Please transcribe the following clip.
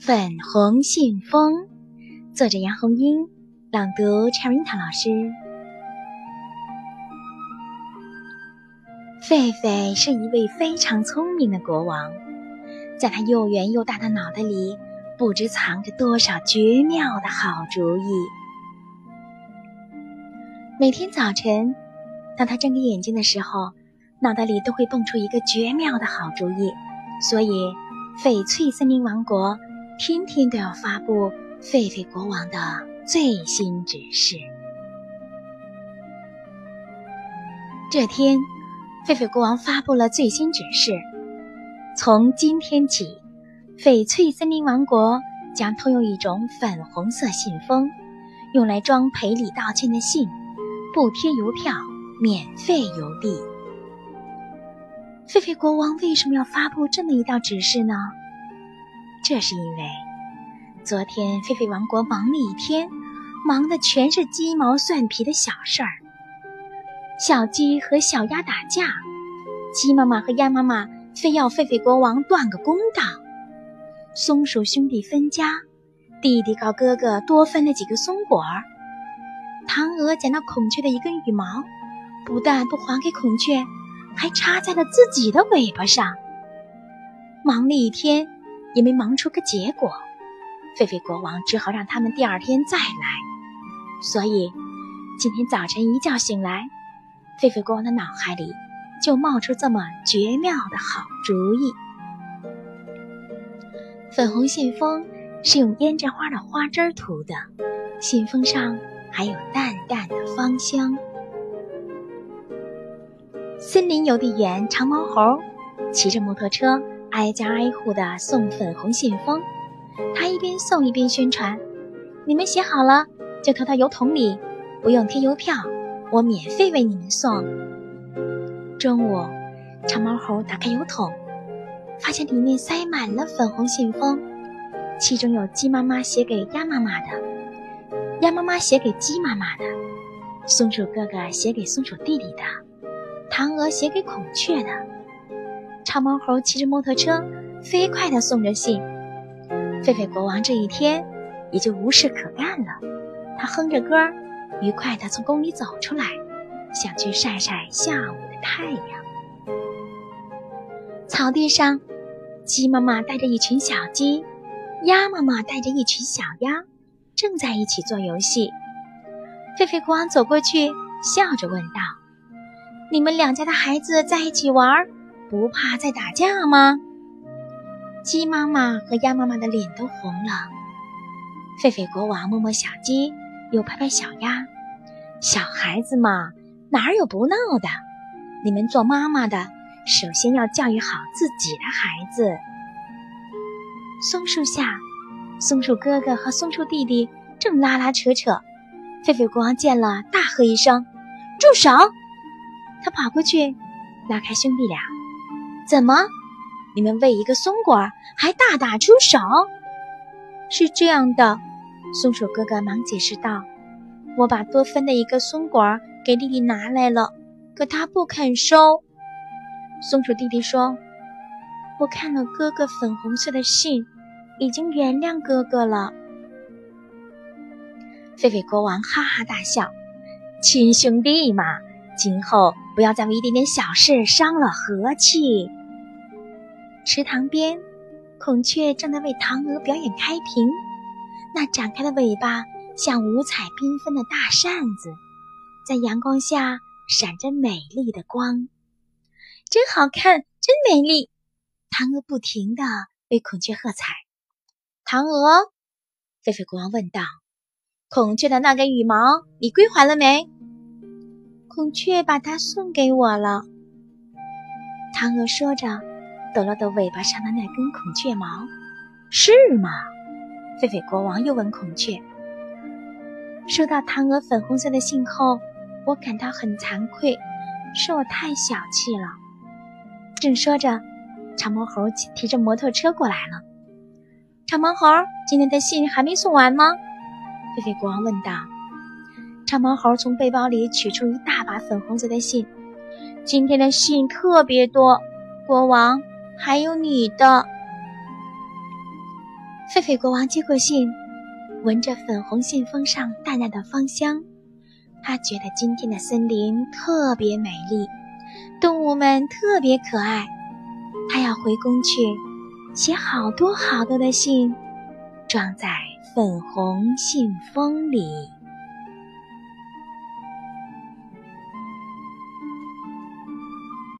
粉红信封，作者杨红樱，朗读，Cherita 老师。狒狒是一位非常聪明的国王，在他又圆又大的脑袋里，不知藏着多少绝妙的好主意。每天早晨，当他睁开眼睛的时候，脑袋里都会蹦出一个绝妙的好主意，所以翡翠森林王国。天天都要发布狒狒国王的最新指示。这天，狒狒国王发布了最新指示：从今天起，翡翠森林王国将通用一种粉红色信封，用来装赔礼道歉的信，不贴邮票，免费邮递。狒狒国王为什么要发布这么一道指示呢？这是因为，昨天狒狒王国忙了一天，忙的全是鸡毛蒜皮的小事儿。小鸡和小鸭打架，鸡妈妈和鸭妈妈非要狒狒国王断个公道。松鼠兄弟分家，弟弟告哥哥多分了几个松果儿。嫦娥捡到孔雀的一根羽毛，不但不还给孔雀，还插在了自己的尾巴上。忙了一天。也没忙出个结果，狒狒国王只好让他们第二天再来。所以，今天早晨一觉醒来，狒狒国王的脑海里就冒出这么绝妙的好主意。粉红信封是用胭脂花的花枝涂的，信封上还有淡淡的芳香。森林邮递员长毛猴骑着摩托车。挨家挨户的送粉红信封，他一边送一边宣传：“你们写好了就投到邮筒里，不用贴邮票，我免费为你们送。”中午，长毛猴打开邮筒，发现里面塞满了粉红信封，其中有鸡妈妈写给鸭妈妈的，鸭妈妈写给鸡妈妈的，松鼠哥哥写给松鼠弟弟的，嫦娥写给孔雀的。长毛猴骑着摩托车，飞快地送着信。狒狒国王这一天也就无事可干了。他哼着歌，愉快地从宫里走出来，想去晒晒下午的太阳。草地上，鸡妈妈带着一群小鸡，鸭妈妈带着一群小鸭，正在一起做游戏。狒狒国王走过去，笑着问道：“你们两家的孩子在一起玩？”不怕再打架吗？鸡妈妈和鸭妈妈的脸都红了。狒狒国王摸摸小鸡，又拍拍小鸭。小孩子嘛，哪有不闹的？你们做妈妈的，首先要教育好自己的孩子。松树下，松树哥哥和松树弟弟正拉拉扯扯。狒狒国王见了，大喝一声：“住手！”他跑过去，拉开兄弟俩。怎么？你们为一个松果还大打出手？是这样的，松鼠哥哥忙解释道：“我把多芬的一个松果给弟弟拿来了，可他不肯收。”松鼠弟弟说：“我看了哥哥粉红色的信，已经原谅哥哥了。”狒狒国王哈哈大笑：“亲兄弟嘛，今后不要再为一点点小事伤了和气。”池塘边，孔雀正在为嫦娥表演开屏。那展开的尾巴像五彩缤纷的大扇子，在阳光下闪着美丽的光，真好看，真美丽！嫦娥不停地为孔雀喝彩。嫦娥，狒狒国王问道：“孔雀的那根羽毛，你归还了没？”孔雀把它送给我了。嫦娥说着。抖了抖尾巴上的那根孔雀毛，是吗？狒狒国王又问孔雀。收到嫦娥粉红色的信后，我感到很惭愧，是我太小气了。正说着，长毛猴提着摩托车过来了。长毛猴，今天的信还没送完吗？狒狒国王问道。长毛猴从背包里取出一大把粉红色的信，今天的信特别多，国王。还有你的，狒狒国王接过信，闻着粉红信封上淡淡的芳香，他觉得今天的森林特别美丽，动物们特别可爱。他要回宫去，写好多好多的信，装在粉红信封里。